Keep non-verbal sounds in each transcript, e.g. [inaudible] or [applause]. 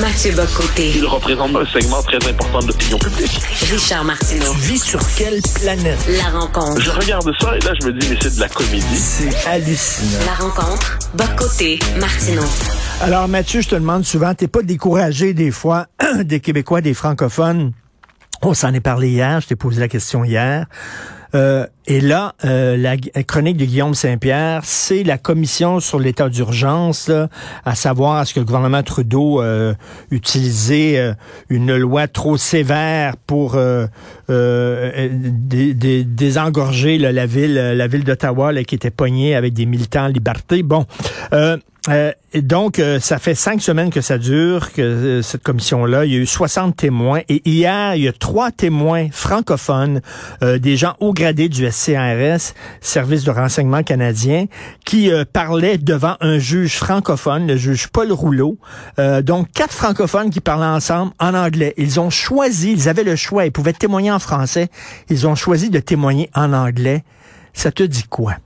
Mathieu Bocoté. Il représente un segment très important de l'opinion publique. Richard Martineau. Tu vis sur quelle planète? La rencontre. Je regarde ça et là, je me dis, mais c'est de la comédie. C'est hallucinant. La rencontre. Bocoté. Martineau. Alors, Mathieu, je te demande souvent, t'es pas découragé des fois [clears throat] des Québécois, des francophones? On s'en est parlé hier, je t'ai posé la question hier. Euh, et là, euh, la, chronique de Guillaume Saint-Pierre, c'est la commission sur l'état d'urgence, à savoir est-ce que le gouvernement Trudeau euh, utilisait euh, une loi trop sévère pour euh, désengorger la ville, la ville d'Ottawa qui était pognée avec des militants en liberté. Bon. Euh, donc, euh, ça fait cinq semaines que ça dure, que euh, cette commission-là. Il y a eu 60 témoins. Et hier, il y a trois témoins francophones, des gens haut gradés du SCRS, Service de renseignement canadien, qui parlaient devant un juge francophone, le juge Paul Rouleau. donc, quatre francophones qui parlaient ensemble en anglais. Ils ont choisi, ils avaient le choix, ils pouvaient témoigner en français. Ils ont choisi de témoigner en anglais. Ça te dit quoi?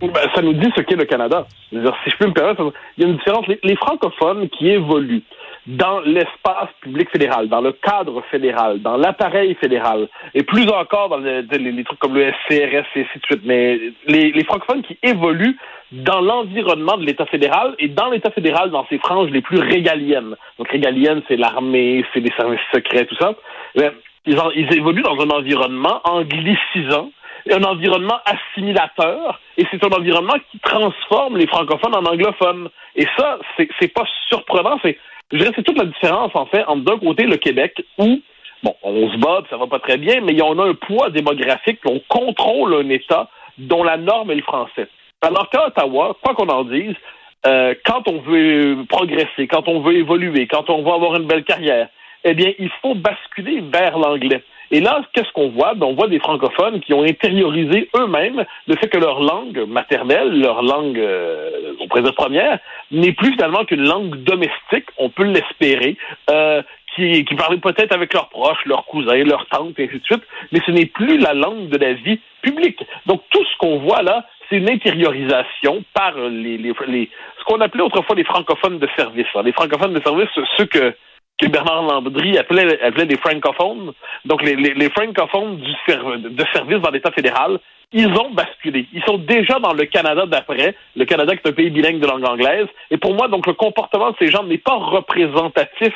Ben, ça nous dit ce qu'est le Canada. si je peux me permettre, il y a une différence. Les, francophones qui évoluent dans l'espace public fédéral, dans le cadre fédéral, dans l'appareil fédéral, et plus encore dans les, trucs comme le SCRS et ainsi de suite, mais les, francophones qui évoluent dans l'environnement de l'État fédéral et dans l'État fédéral dans ses franges les plus régaliennes. Donc régalienne, c'est l'armée, c'est les services secrets, tout ça. Ben, ils, évoluent dans un environnement anglicisant un environnement assimilateur et c'est un environnement qui transforme les francophones en anglophones. Et ça, c'est pas surprenant. C'est, je dirais, c'est toute la différence, en fait, entre d'un côté le Québec où Bon, on se bat, ça va pas très bien, mais on a un poids démographique, on contrôle un État dont la norme est le français. Alors qu'à Ottawa, quoi qu'on en dise, euh, quand on veut progresser, quand on veut évoluer, quand on veut avoir une belle carrière, eh bien, il faut basculer vers l'anglais. Et là, qu'est-ce qu'on voit? Ben, on voit des francophones qui ont intériorisé eux-mêmes le fait que leur langue maternelle, leur langue euh, au présent première, n'est plus finalement qu'une langue domestique, on peut l'espérer, euh, qui, qui parlaient peut-être avec leurs proches, leurs cousins, leurs tantes, et ainsi de suite, mais ce n'est plus la langue de la vie publique. Donc tout ce qu'on voit là, c'est une intériorisation par les, ce qu'on appelait autrefois les francophones de service. Les francophones de service, ceux que que Bernard Landry appelait, appelait des francophones. Donc, les, les, les francophones du de service dans l'État fédéral, ils ont basculé. Ils sont déjà dans le Canada d'après, le Canada qui est un pays bilingue de langue anglaise. Et pour moi, donc, le comportement de ces gens n'est pas représentatif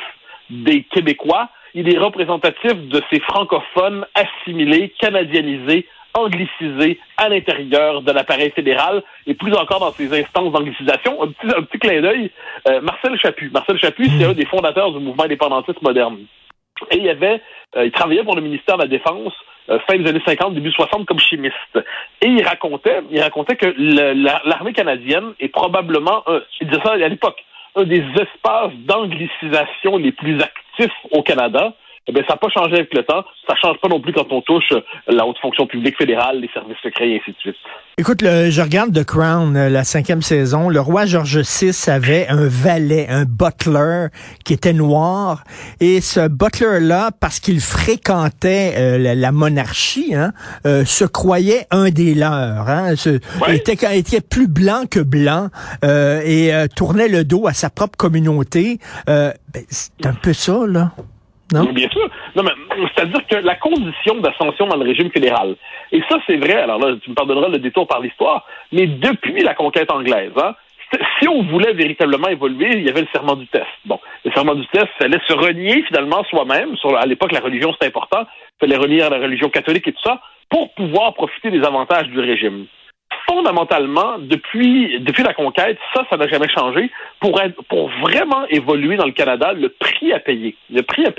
des Québécois. Il est représentatif de ces francophones assimilés, canadianisés, anglicisé à l'intérieur de l'appareil fédéral et plus encore dans ces instances d'anglicisation. Un petit, un petit clin d'œil, euh, Marcel Chaput. Marcel Chaput, c'est un des fondateurs du mouvement indépendantiste moderne. Et il avait, euh, il travaillait pour le ministère de la Défense euh, fin des années 50, début 60 comme chimiste. Et il racontait, il racontait que l'armée canadienne est probablement, il disait ça à l'époque, un des espaces d'anglicisation les plus actifs au Canada eh bien, ça n'a pas changé avec le temps. Ça change pas non plus quand on touche euh, la haute fonction publique fédérale, les services secrets et ainsi de suite. Écoute, je regarde The Crown, euh, la cinquième saison. Le roi George VI avait un valet, un butler qui était noir. Et ce butler-là, parce qu'il fréquentait euh, la, monarchie, hein, se croyait un des leurs. Hein, il, était, était plus blanc que blanc et tournait le dos à sa propre communauté. Ben, c'est un peu ça, là. Bien sûr. Non, mais c'est-à-dire que la condition d'ascension dans le régime fédéral, et ça c'est vrai, alors là, tu me pardonneras le détour par l'histoire, mais depuis la conquête anglaise, hein, si on voulait véritablement évoluer, il y avait le serment du test. Bon, le serment du test, ça allait se renier finalement soi-même. À l'époque, la religion, c'était important. Il fallait renier à la religion catholique et tout ça pour pouvoir profiter des avantages du régime fondamentalement, depuis, la conquête, ça, ça n'a jamais changé. Pour, vraiment évoluer dans le Canada, le prix à payer, le prix à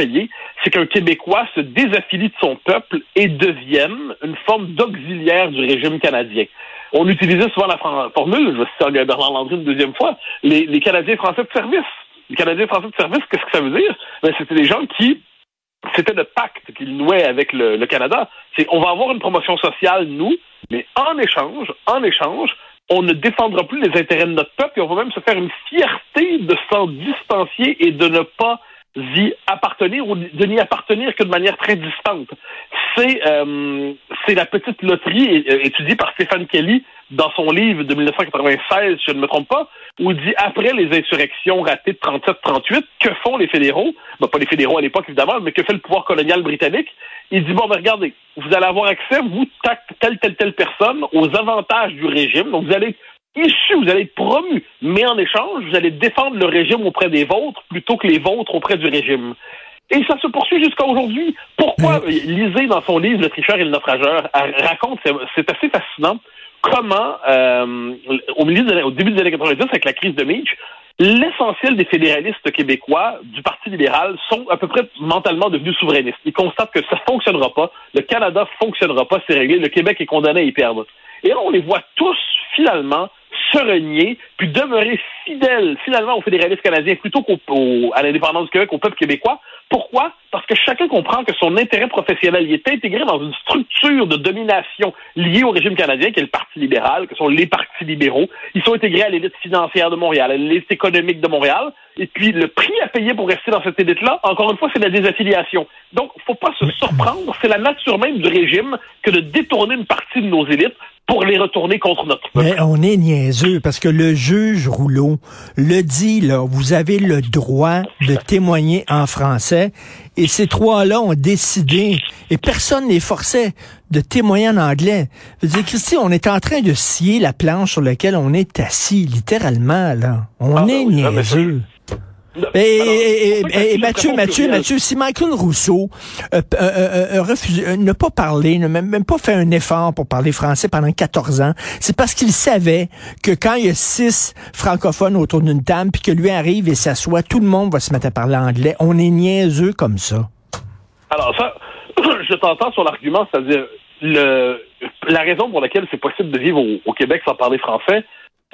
c'est qu'un Québécois se désaffilie de son peuple et devienne une forme d'auxiliaire du régime canadien. On utilisait souvent la formule, je vais citer Bernard Landry une deuxième fois, les, les Canadiens français de service. Les Canadiens français de service, qu'est-ce que ça veut dire? Ben, c'était des gens qui c'était le pacte qu'il nouait avec le, Canada. C'est on va avoir une promotion sociale, nous, mais en échange, en échange, on ne défendra plus les intérêts de notre peuple et on va même se faire une fierté de s'en distancier et de ne pas y appartenir ou de n'y appartenir que de manière très distante. C'est euh, c'est la petite loterie euh, étudiée par Stéphane Kelly dans son livre de 1996, si je ne me trompe pas, où il dit après les insurrections ratées de 37-38, que font les fédéraux? Ben, Pas les fédéraux à l'époque évidemment, mais que fait le pouvoir colonial britannique? Il dit bon, ben regardez, vous allez avoir accès, vous, telle telle telle personne, aux avantages du régime. Donc vous allez issu, vous allez être promu, mais en échange, vous allez défendre le régime auprès des vôtres plutôt que les vôtres auprès du régime. Et ça se poursuit jusqu'à aujourd'hui. Pourquoi Lisez dans son livre Le tricheur et le naufrageur raconte, c'est assez fascinant, comment euh, au milieu au début des années 90, avec la crise de Mitch, l'essentiel des fédéralistes québécois du Parti libéral sont à peu près mentalement devenus souverainistes. Ils constatent que ça fonctionnera pas, le Canada fonctionnera pas, c'est réglé, le Québec est condamné à y perdre. Et là, on les voit tous finalement se renier, puis demeurer fidèle finalement aux fédéralistes canadiens plutôt qu'à l'indépendance du Québec, au peuple québécois. Pourquoi? Parce que chacun comprend que son intérêt professionnel il est intégré dans une structure de domination liée au régime canadien, qui est le Parti libéral, que sont les partis libéraux. Ils sont intégrés à l'élite financière de Montréal, à l'élite économique de Montréal. Et puis, le prix à payer pour rester dans cette élite-là, encore une fois, c'est la désaffiliation. Donc, faut pas se surprendre. C'est la nature même du régime que de détourner une partie de nos élites pour les retourner contre notre peuple. Mais on est niaiseux parce que le juge Rouleau le dit, là, vous avez le droit de témoigner en français et ces trois-là ont décidé et personne ne les forçait de témoigner en anglais. Je veux dire, Christy, on est en train de scier la planche sur laquelle on est assis, littéralement, là. On ah, est ben niaiseux. Et, Mathieu, Mathieu, Mathieu, si Michael Rousseau euh, euh, euh, euh ne pas parler, ne même, même pas fait un effort pour parler français pendant 14 ans, c'est parce qu'il savait que quand il y a six francophones autour d'une table, puis que lui arrive et s'assoit, tout le monde va se mettre à parler anglais. On est niaiseux comme ça. Alors ça, [clears throat] je t'entends sur l'argument, c'est-à-dire le, la raison pour laquelle c'est possible de vivre au Québec sans parler français,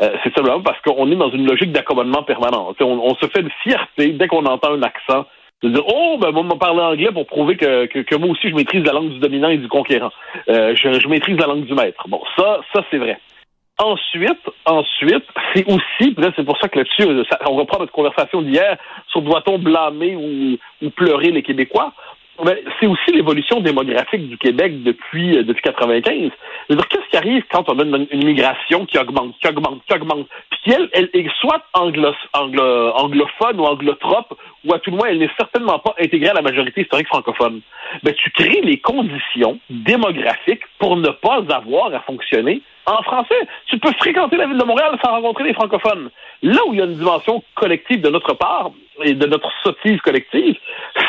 euh, c'est simplement parce qu'on est dans une logique d'accommodement permanent. On, se fait de fierté dès qu'on entend un accent de dire oh ben moi me parler anglais pour prouver que, que, moi aussi je maîtrise la langue du dominant et du conquérant. Euh, je, maîtrise la langue du maître. Bon ça ça c'est vrai. Ensuite, ensuite, c'est aussi, c'est pour ça que là-dessus, on reprend notre conversation d'hier sur doit-on blâmer ou, ou pleurer les Québécois? C'est aussi l'évolution démographique du Québec depuis euh, depuis 95. qu'est-ce qui arrive quand on a une, migration qui augmente, qui augmente, qui augmente, puis elle, elle est soit anglo, anglo, anglophone ou anglotrope, ou à tout le moins, elle n'est certainement pas intégrée à la majorité historique francophone. Ben, tu crées les conditions démographiques pour ne pas avoir à fonctionner en français. Tu peux fréquenter la ville de Montréal sans rencontrer les francophones. Là où il y a une dimension collective de notre part et de notre sottise collective,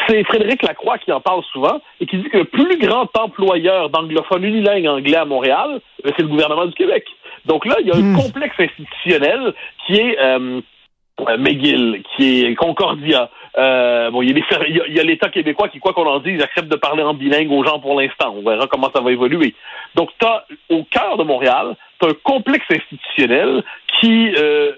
c'est Frédéric Lacroix qui en parle souvent et qui dit que le plus grand employeur d'anglophones unilingues anglais à Montréal, ben, c'est le gouvernement du Québec. Donc là, il y a un hmm. complexe institutionnel qui est euh, McGill, qui est Concordia. Euh, bon, il y a l'État québécois qui, quoi qu'on en dise, accepte de parler en bilingue aux gens pour l'instant. On verra comment ça va évoluer. Donc, tu as au cœur de Montréal, tu un complexe institutionnel qui euh,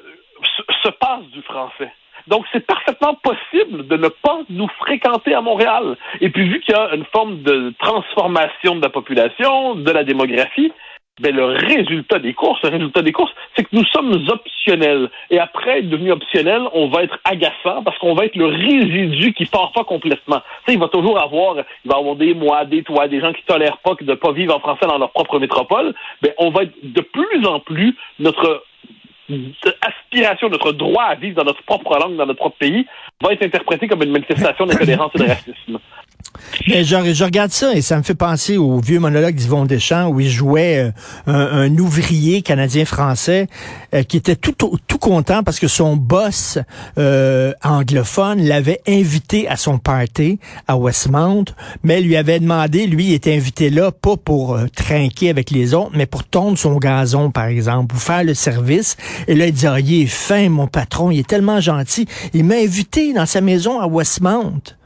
se passe du français. Donc, c'est parfaitement possible de ne pas nous fréquenter à Montréal. Et puis, vu qu'il y a une forme de transformation de la population, de la démographie, ben, le résultat des courses, le résultat des courses, c'est que nous sommes optionnels. Et après être devenu optionnel, on va être agaçant parce qu'on va être le résidu qui part pas complètement. Tu sais, il va toujours avoir, il va avoir des mois, des toits, des gens qui tolèrent pas de ne pas vivre en français dans leur propre métropole. Ben, on va être de plus en plus notre aspiration, notre droit à vivre dans notre propre langue, dans notre propre pays, va être interprété comme une manifestation [laughs] d'intolérance et de racisme. Mais je, je, regarde ça et ça me fait penser au vieux monologue d'Yvon Deschamps où il jouait euh, un, ouvrier canadien-français euh, qui était tout, content parce que son boss euh, anglophone l'avait invité à son party à Westmount, mais lui avait demandé, lui, il était invité là pas pour trinquer avec les autres, mais pour tondre son gazon, par exemple, pour faire le service. Et là, il dit, ah, il est fin, mon patron, il est tellement gentil. Il m'a invité dans sa maison à Westmount.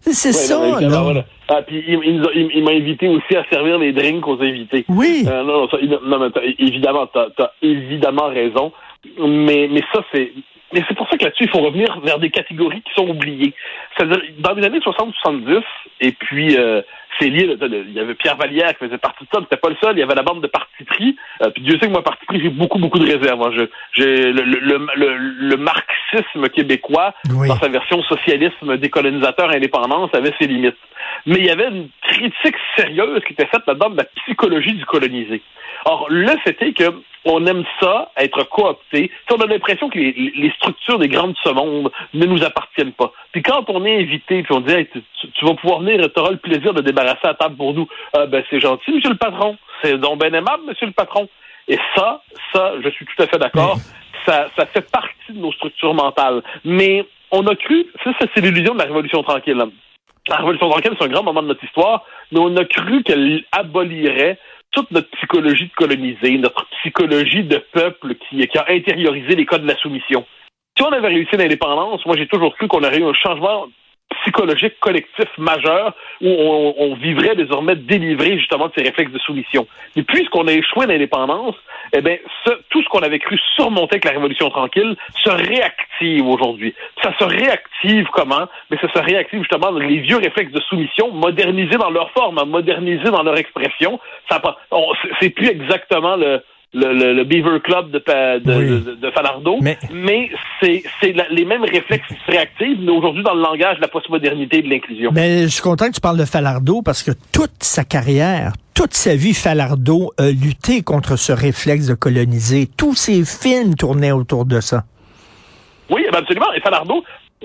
C'est ça, là. Ah, puis il, m'a invité aussi à servir les drinks aux invités. Oui. Euh, non, non, mais évidemment, t'as as évidemment raison. Mais, mais ça, c'est. Mais c'est pour ça que là-dessus, il faut revenir vers des catégories qui sont oubliées. C'est-à-dire, dans les années 60-70, et puis euh, c'est lié. Il y avait Pierre Vallière qui faisait partie de ça, mais c'était pas le seul. Il y avait la bande de parti pris. Euh, puis Dieu sait que moi, parti pris, j'ai beaucoup, beaucoup de réserves. Hein. j'ai le, le, le, marxisme québécois, dans sa version socialisme décolonisateur indépendance, avait ses limites. Mais il y avait une critique sérieuse qui était faite là-dedans de la psychologie du colonisé. Or, le fait est que on aime ça, être coopté. On a l'impression que les, structures des grandes de ce monde ne nous appartiennent pas. Puis quand on est invité, puis on dit tu, vas pouvoir venir, tu auras le plaisir de débarrasser la table pour nous. Ah ben c'est gentil, monsieur le patron. C'est donc bien aimable, monsieur le patron. Et ça, ça, je suis tout à fait d'accord. Ça, ça fait partie de nos structures mentales. Mais on a cru, ça, c'est l'illusion de la Révolution tranquille. La Révolution tranquille, c'est un grand moment de notre histoire, mais on a cru qu'elle abolirait toute notre psychologie de colonisé, notre psychologie de peuple qui, qui a intériorisé les codes de la soumission. Si on avait réussi l'indépendance, moi j'ai toujours cru qu'on aurait eu un changement psychologique collectif majeur où on, vivrait désormais délivré justement de ces réflexes de soumission. Mais puisqu'on a échoué l'indépendance, eh bien, tout ce qu'on avait cru surmonter avec la Révolution tranquille se réactive aujourd'hui. Ça se réactive comment? Mais ça se réactive justement les vieux réflexes de soumission, modernisés dans leur forme, hein, modernisés dans leur expression. Ça, c'est plus exactement le, le, le, Beaver Club de, de, de, Falardeau, mais, mais c'est les mêmes réflexes qui se réactivent, mais aujourd'hui dans le langage de la postmodernité et de l'inclusion. Mais je suis content que tu parles de Falardeau parce que toute sa carrière, toute sa vie, Falardeau a lutté contre ce réflexe de coloniser. Tous ses films tournaient autour de ça. Oui, absolument. Et Falardeau,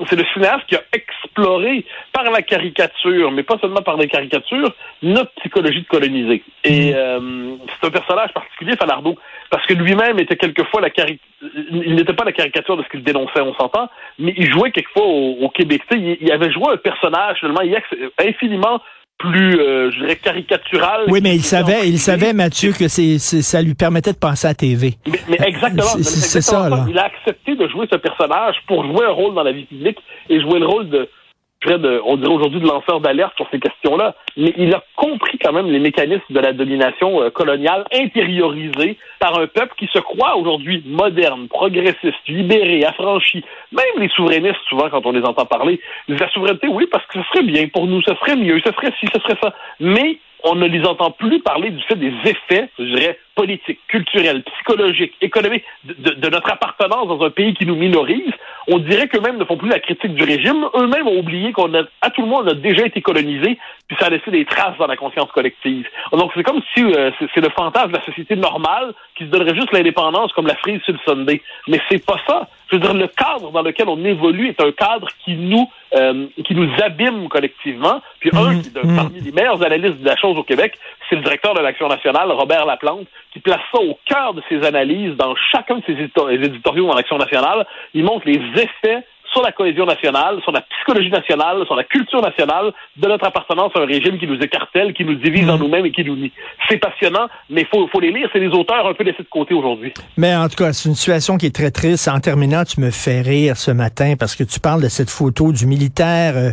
c'est le cinéaste qui a exploré par la caricature, mais pas seulement par les caricatures, notre psychologie de coloniser. Et mm. euh, c'est un personnage particulier, Falardeau, parce que lui-même était quelquefois la caricature, il n'était pas la caricature de ce qu'il dénonçait, on s'entend, mais il jouait quelquefois au, Québec. Il, il, avait joué un personnage finalement infiniment plus, euh, je dirais, caricatural. Oui, mais il savait, il savait, Mathieu, que c'est, ça lui permettait de penser à TV. Mais, exactement. C'est, ça, là. Il a accepté de jouer ce personnage pour jouer un rôle dans la vie publique et jouer le rôle de, on dirait aujourd'hui de lanceur d'alerte sur ces questions-là, mais il a compris quand même les mécanismes de la domination euh, coloniale intériorisés par un peuple qui se croit aujourd'hui moderne, progressiste, libéré, affranchi. Même les souverainistes, souvent, quand on les entend parler, la souveraineté, oui, parce que ce serait bien pour nous, ce serait mieux, ce serait ci, ce serait ça. Mais on ne les entend plus parler du fait des effets, je dirais, politiques, culturels, psychologiques, économiques, de, notre appartenance dans un pays qui nous minorise. On dirait qu'eux-mêmes ne font plus la critique du régime. Eux-mêmes ont oublié qu'on a, à tout le monde, on a déjà été colonisé, puis ça a laissé des traces dans la conscience collective. Donc c'est comme si euh, c'est le fantasme de la société normale qui se donnerait juste l'indépendance comme la frise sur le Sunday. Mais c'est pas ça. Je veux dire, le cadre dans lequel on évolue est un cadre qui nous euh, qui nous abîme collectivement. Puis un, mmh, mmh. parmi les meilleurs analystes de la chose au Québec, c'est le directeur de l'Action nationale, Robert Laplante, qui place ça au cœur de ses analyses dans chacun de ses éditoriaux dans l'Action nationale. Il montre les effets sur la cohésion nationale, sur la psychologie nationale, sur la culture nationale de notre appartenance à un régime qui nous écartèle, qui nous divise en mm. nous-mêmes et qui nous nie. C'est passionnant, mais il faut, faut les lire. C'est les auteurs un peu laissés de côté aujourd'hui. Mais en tout cas, c'est une situation qui est très triste. En terminant, tu me fais rire ce matin parce que tu parles de cette photo du militaire euh,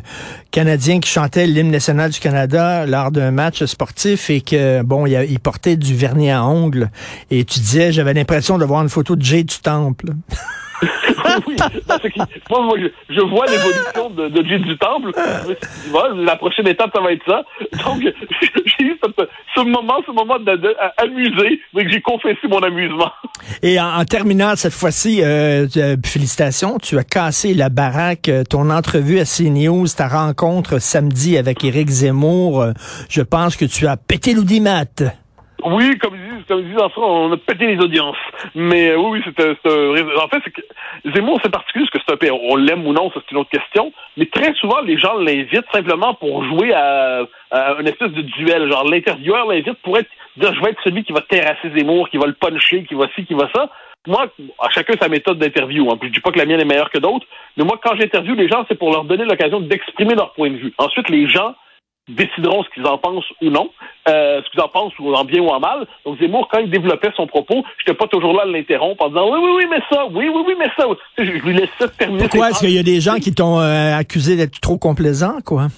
canadien qui chantait l'hymne national du Canada lors d'un match sportif et que, bon, il, il portait du vernis à ongles. Et tu disais, j'avais l'impression de voir une photo de Jay du Temple. [laughs] [laughs] oui, moi, je, vois l'évolution de, de Dieu du Temple. la prochaine étape, ça va être ça. Donc, [laughs] j'ai eu ce, moment, ce moment d'amuser, mais que j'ai confessé mon amusement. Et en, terminant cette fois-ci, euh, euh, félicitations, tu as cassé la baraque. Euh, ton entrevue à CNews, ta rencontre samedi avec Éric Zemmour, je pense que tu as pété l'audimat. Oui, comme comme ils disent en France, on a pété les audiences. Mais euh, oui, oui, c'était, en fait, que Zemmour, c'est particulier parce que c'est un on l'aime ou non, ça c'est une autre question. Mais très souvent, les gens l'invitent simplement pour jouer à, à une espèce de duel. Genre, l'intervieweur l'invite pour être, dire, je vais être celui qui va terrasser Zemmour, qui va le puncher, qui va ci, qui va ça. Moi, à chacun sa méthode d'interview. Hein. Je dis pas que la mienne est meilleure que d'autres, mais moi, quand j'interviewe les gens, c'est pour leur donner l'occasion d'exprimer leur point de vue. Ensuite, les gens décideront ce qu'ils en pensent ou non, euh, ce qu'ils en pensent ou en bien ou en mal. Donc Zemmour, quand il développait son propos, je n'étais pas toujours là à l'interrompre en disant oui, oui, oui, mais ça, oui, oui, oui, mais ça. Je, lui laissais terminer. Pourquoi? est-ce qu'il y a des gens qui t'ont euh, accusé d'être trop complaisant, quoi?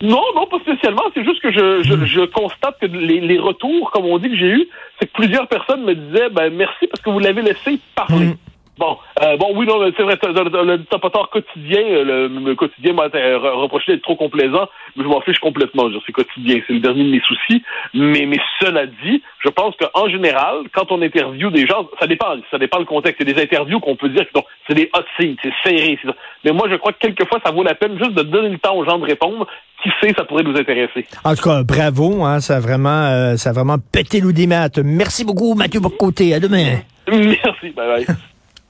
Non, non, pas spécialement. C'est juste que je, je, hmm. je constate que les, les, retours, comme on dit que j'ai eu, c'est que plusieurs personnes me disaient ben merci parce que vous l'avez laissé parler. Hmm. Bon, euh, bon, oui, non, c'est vrai, le tapoteur quotidien, le, le quotidien m'a reproché d'être trop complaisant, mais je m'en fiche complètement. C'est quotidien, c'est le dernier de mes soucis. Mais, mais cela dit, je pense qu'en général, quand on interviewe des gens, ça dépend, ça dépend le contexte. Il y a des interviews qu'on peut dire que c'est des hot seats, c'est serré. Mais moi, je crois que quelquefois, ça vaut la peine juste de donner le temps aux gens de répondre. Qui sait, ça pourrait nous intéresser. En tout cas, bravo, hein, ça a vraiment, euh, ça a vraiment pété. Merci beaucoup, Mathieu Bocoté. À demain. [laughs] Merci, bye bye.